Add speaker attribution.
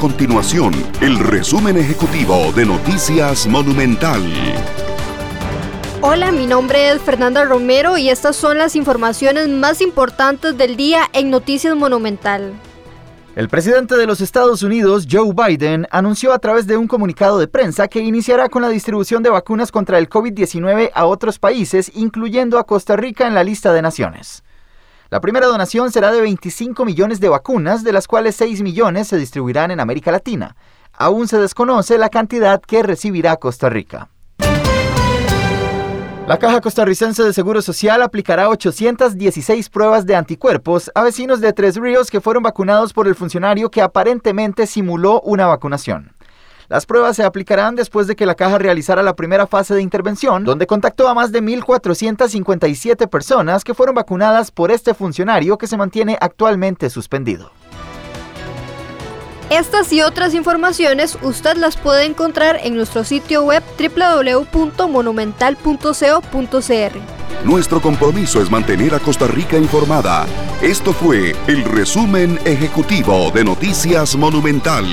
Speaker 1: continuación el resumen ejecutivo de Noticias Monumental.
Speaker 2: Hola, mi nombre es Fernanda Romero y estas son las informaciones más importantes del día en Noticias Monumental.
Speaker 3: El presidente de los Estados Unidos, Joe Biden, anunció a través de un comunicado de prensa que iniciará con la distribución de vacunas contra el COVID-19 a otros países, incluyendo a Costa Rica en la lista de naciones. La primera donación será de 25 millones de vacunas, de las cuales 6 millones se distribuirán en América Latina. Aún se desconoce la cantidad que recibirá Costa Rica. La Caja Costarricense de Seguro Social aplicará 816 pruebas de anticuerpos a vecinos de Tres Ríos que fueron vacunados por el funcionario que aparentemente simuló una vacunación. Las pruebas se aplicarán después de que la caja realizara la primera fase de intervención, donde contactó a más de 1.457 personas que fueron vacunadas por este funcionario que se mantiene actualmente suspendido.
Speaker 2: Estas y otras informaciones usted las puede encontrar en nuestro sitio web www.monumental.co.cr.
Speaker 1: Nuestro compromiso es mantener a Costa Rica informada. Esto fue el resumen ejecutivo de Noticias Monumental.